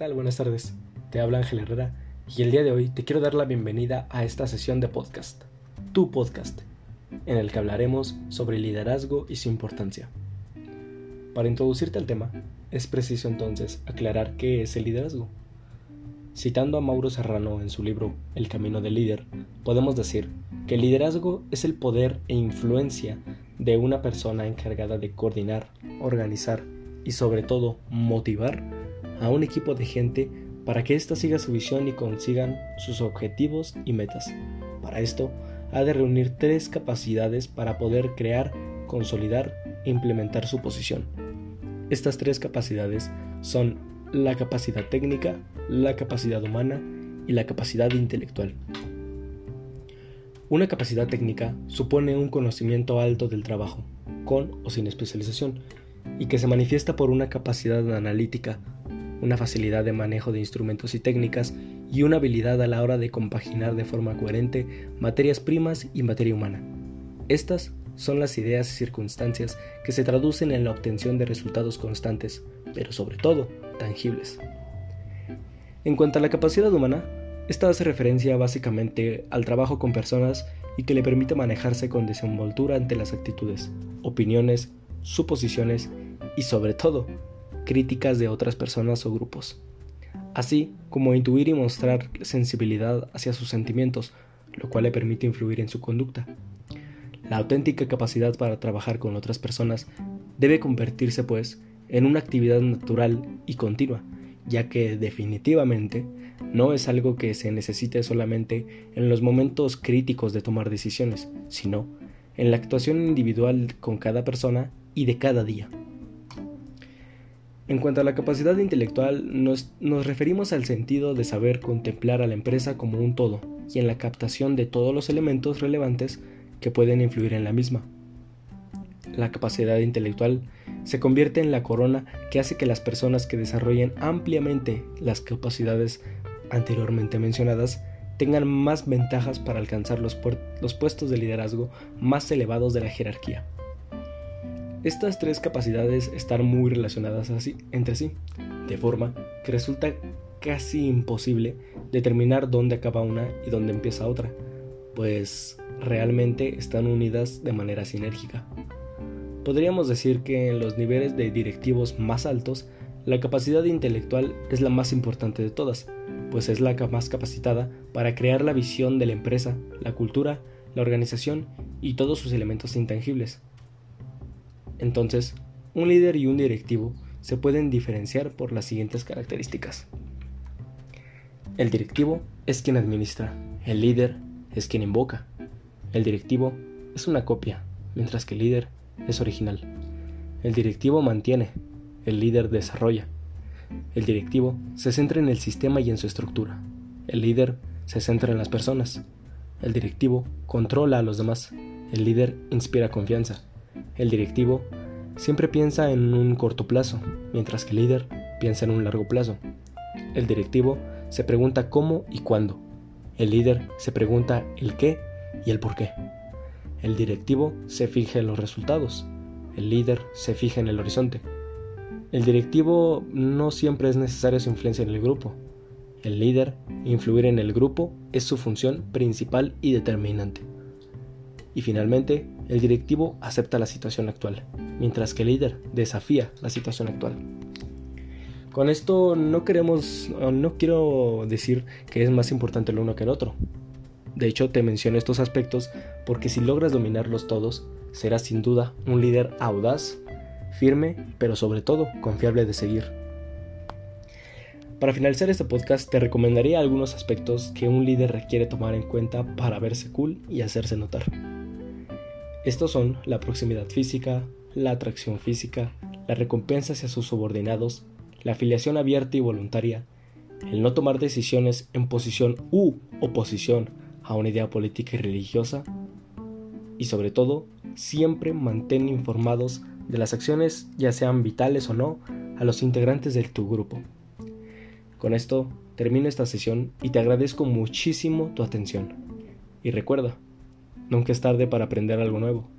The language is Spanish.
Buenas tardes. Te habla Ángel Herrera y el día de hoy te quiero dar la bienvenida a esta sesión de podcast, tu podcast, en el que hablaremos sobre liderazgo y su importancia. Para introducirte al tema, es preciso entonces aclarar qué es el liderazgo. Citando a Mauro Serrano en su libro El Camino del Líder, podemos decir que el liderazgo es el poder e influencia de una persona encargada de coordinar, organizar y sobre todo motivar a un equipo de gente para que ésta siga su visión y consigan sus objetivos y metas. Para esto, ha de reunir tres capacidades para poder crear, consolidar e implementar su posición. Estas tres capacidades son la capacidad técnica, la capacidad humana y la capacidad intelectual. Una capacidad técnica supone un conocimiento alto del trabajo, con o sin especialización, y que se manifiesta por una capacidad analítica, una facilidad de manejo de instrumentos y técnicas y una habilidad a la hora de compaginar de forma coherente materias primas y materia humana. Estas son las ideas y circunstancias que se traducen en la obtención de resultados constantes, pero sobre todo tangibles. En cuanto a la capacidad humana, esta hace referencia básicamente al trabajo con personas y que le permite manejarse con desenvoltura ante las actitudes, opiniones, suposiciones y sobre todo críticas de otras personas o grupos, así como intuir y mostrar sensibilidad hacia sus sentimientos, lo cual le permite influir en su conducta. La auténtica capacidad para trabajar con otras personas debe convertirse, pues, en una actividad natural y continua, ya que definitivamente no es algo que se necesite solamente en los momentos críticos de tomar decisiones, sino en la actuación individual con cada persona y de cada día. En cuanto a la capacidad intelectual, nos, referimos al sentido de saber contemplar a la empresa como un todo y en la captación de todos los elementos relevantes que pueden influir en la misma. La capacidad intelectual se convierte en la corona que hace que las personas que desarrollen ampliamente las capacidades anteriormente mencionadas tengan más ventajas para alcanzar los puestos de liderazgo más elevados de la jerarquía. Estas tres capacidades están muy relacionadas así, entre sí, de forma que resulta casi imposible determinar dónde acaba una y dónde empieza otra, pues realmente están unidas de manera sinérgica. Podríamos decir que en los niveles de directivos más altos, la capacidad intelectual es la más importante de todas, pues es la más capacitada para crear la visión de la empresa, la cultura, la organización y todos sus elementos intangibles. Entonces, un líder y un directivo se pueden diferenciar por las siguientes características. El directivo es quien administra, el líder es quien invoca. El directivo es una copia, mientras que el líder es original. El directivo mantiene, el líder desarrolla. El directivo se centra en el sistema y en su estructura. El líder se centra en las personas. El directivo controla a los demás. El líder inspira confianza. El directivo siempre piensa en un corto plazo, mientras que el líder piensa en un largo plazo. El directivo se pregunta cómo y cuándo. El líder se pregunta el qué y el por qué. El directivo se fija en los resultados. El líder se fija en el horizonte. El directivo no siempre es necesario su influencia en el grupo. El líder, influir en el grupo, es su función principal y determinante. Y finalmente, el directivo acepta la situación actual, mientras que el líder desafía la situación actual. Con esto no queremos, no quiero decir que es más importante el uno que el otro. De hecho, te menciono estos aspectos porque si logras dominarlos todos, serás sin duda un líder audaz, firme, pero sobre todo confiable de seguir. Para finalizar este podcast te recomendaría algunos aspectos que un líder requiere tomar en cuenta para verse cool y hacerse notar. Estos son la proximidad física, la atracción física, la recompensa hacia sus subordinados, la afiliación abierta y voluntaria, el no tomar decisiones en posición u oposición a una idea política y religiosa, y sobre todo, siempre mantén informados de las acciones, ya sean vitales o no, a los integrantes de tu grupo. Con esto termino esta sesión y te agradezco muchísimo tu atención. Y recuerda, Nunca es tarde para aprender algo nuevo.